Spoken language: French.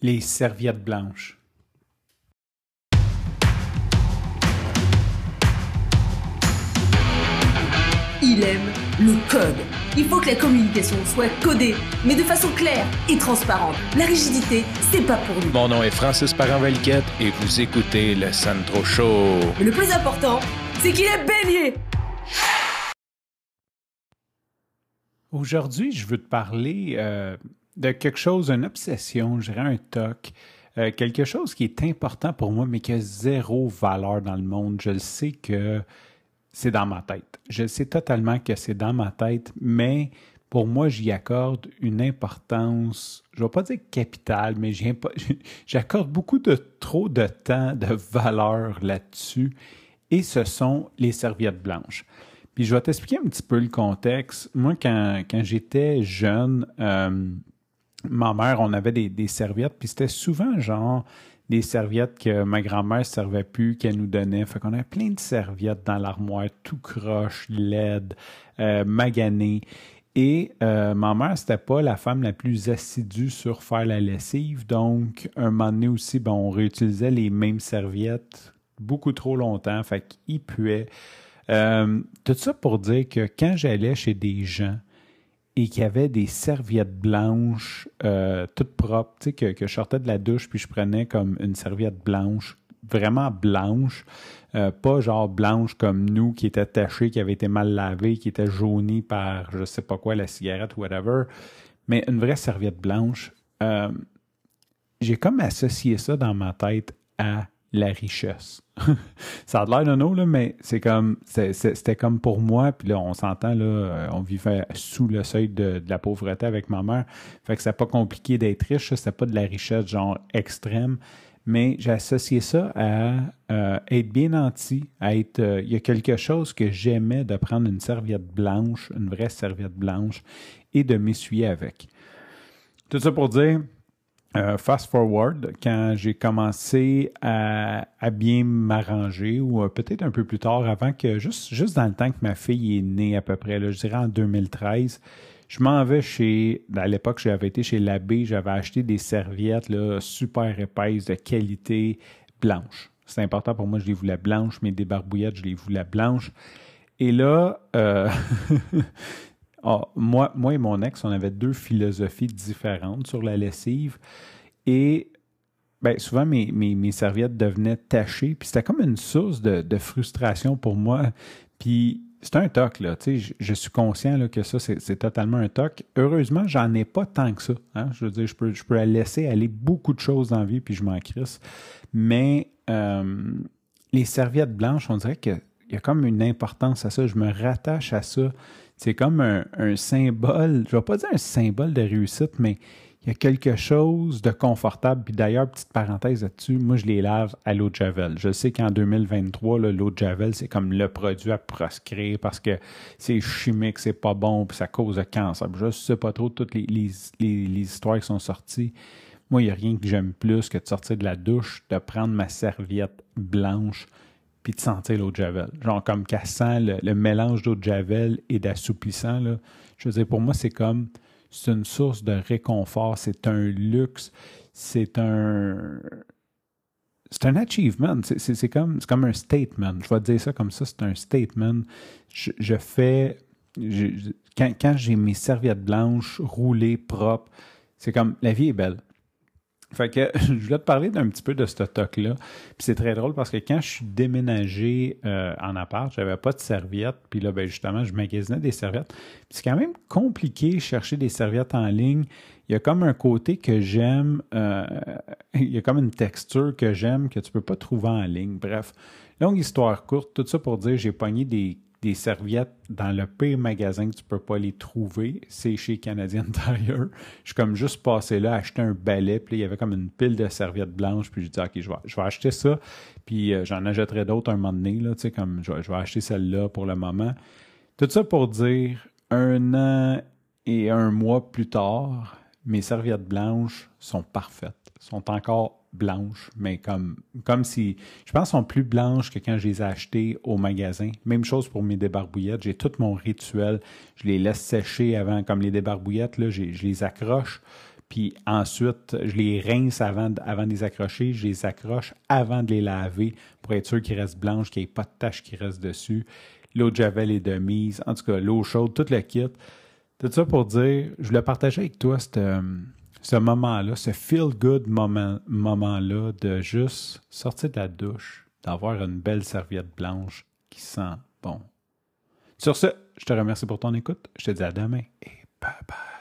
Les serviettes blanches. Il aime le code. Il faut que la communication soit codée, mais de façon claire et transparente. La rigidité, c'est pas pour nous. Mon nom est Francis parent et vous écoutez le Sandro Show. Mais le plus important, c'est qu'il est bélier. Aujourd'hui, je veux te parler euh, de quelque chose, une obsession, je dirais un toc, euh, quelque chose qui est important pour moi, mais qui a zéro valeur dans le monde. Je le sais que c'est dans ma tête. Je sais totalement que c'est dans ma tête, mais pour moi, j'y accorde une importance, je ne vais pas dire capitale, mais j'accorde beaucoup de trop de temps, de valeur là-dessus, et ce sont les serviettes blanches. Puis je vais t'expliquer un petit peu le contexte. Moi, quand, j'étais jeune, euh, ma mère, on avait des, serviettes, puis c'était souvent genre des serviettes que ma grand-mère ne servait plus, qu'elle nous donnait. Fait qu'on avait plein de serviettes dans l'armoire, tout croche, laide, euh, magané. Et euh, ma mère, c'était pas la femme la plus assidue sur faire la lessive. Donc, un moment donné aussi, ben, on réutilisait les mêmes serviettes beaucoup trop longtemps. Fait qu'ils puaient. Euh, tout ça pour dire que quand j'allais chez des gens, et qu'il avait des serviettes blanches euh, toutes propres, tu sais, que, je sortais de la douche puis je prenais comme une serviette blanche, vraiment blanche, euh, pas genre blanche comme nous qui était tachée, qui avait été mal lavée, qui était jaunie par je sais pas quoi, la cigarette, whatever, mais une vraie serviette blanche. Euh, j'ai comme associé ça dans ma tête à la richesse. ça a l'air de nous, là, mais c'est comme c'était comme pour moi, puis là, on s'entend, là, euh, on vivait sous le seuil de, la pauvreté avec ma mère. Fait que c'est pas compliqué d'être riche, c'est pas de la richesse genre extrême. Mais j'ai associé ça à euh, être bien nanti, à être. Euh, il y a quelque chose que j'aimais de prendre une serviette blanche, une vraie serviette blanche, et de m'essuyer avec. Tout ça pour dire, euh, fast forward, quand j'ai commencé à, bien m'arranger, ou euh, peut-être un peu plus tard, avant que, juste, dans le temps que ma fille est née à peu près, je dirais en 2013, je m'en vais chez, à l'époque, j'avais été chez l'abbé, j'avais acheté des serviettes là, super épaisses, de qualité, blanche. C'est important pour moi, je les voulais blanches, mais des barbouillettes, je les voulais blanches. Et là, euh, Ah, moi, et mon ex, on avait deux philosophies différentes sur la lessive. Et ben, souvent, mes, serviettes devenaient tachées. Puis c'était comme une source de, frustration pour moi. Puis c'est un toc, là. Je, suis conscient que ça, c'est totalement un toc. Heureusement, j'en ai pas tant que ça. Hein. Je veux dire, je peux, je peux laisser aller beaucoup de choses dans la vie, puis je m'en crisse. Mais euh, les serviettes blanches, on dirait qu'il y a comme une importance à ça. Je me rattache à ça c'est comme un, symbole, je ne vais pas dire un symbole de réussite, mais il y a quelque chose de confortable. Puis d'ailleurs, petite parenthèse là-dessus, moi, je les lave à l'eau de Javel. Je sais qu'en 2023, l'eau de Javel, c'est comme le produit à proscrire parce que c'est chimique, c'est pas bon, puis ça cause le cancer. Je ne sais pas trop toutes les, les histoires qui sont sorties. Moi, il n'y a rien que j'aime plus que de sortir de la douche, de prendre ma serviette blanche, de sentir l'eau de Javel. Genre comme qu'elle sent le, mélange d'eau de Javel et d'assouplissant. Là. Je veux dire, pour moi, c'est comme, c'est une source de réconfort, c'est un luxe, c'est un... C'est un achievement, c'est comme, comme un statement. Je vais dire ça comme ça, c'est un statement. Je, fais... quand, quand j'ai mes serviettes blanches roulées, propres, c'est comme, la vie est belle. Fait que je voulais te parler d'un petit peu de ce toc-là. Puis c'est très drôle parce que quand je suis déménagé euh, en appart, j'avais pas de serviettes. Puis là, ben justement, je magasinais des serviettes. C'est quand même compliqué chercher des serviettes en ligne. Il y a comme un côté que j'aime, euh, il y a comme une texture que j'aime que tu peux pas trouver en ligne. Bref, longue histoire courte, tout ça pour dire, j'ai pogné des des serviettes dans le pire magasin que tu peux pas les trouver, c'est chez Canadian Tire. Je suis comme juste passé là, acheter un balai, puis il y avait comme une pile de serviettes blanches, puis je dis OK, je vais, je acheter ça, puis euh, j'en achèterai d'autres un moment donné, tu sais, comme je vais, acheter celle-là pour le moment. Tout ça pour dire, un an et un mois plus tard, mes serviettes blanches sont parfaites, sont encore blanches, mais comme, comme si, je pense, sont plus blanches que quand je les ai achetées au magasin. Même chose pour mes débarbouillettes. J'ai tout mon rituel. Je les laisse sécher avant, comme les débarbouillettes, là, je les accroche. Puis ensuite, je les rince avant, avant de les accrocher. Je les accroche avant de les laver pour être sûr qu'ils restent blanches, qu'il n'y ait pas de taches qui restent dessus. L'eau de javel est de mise. En tout cas, l'eau chaude, tout le kit. Tout ça pour dire, je voulais partager avec toi ce moment-là, ce feel-good moment, moment-là de juste sortir de la douche, d'avoir une belle serviette blanche qui sent bon. Sur ce, je te remercie pour ton écoute. Je te dis à demain et bye bye.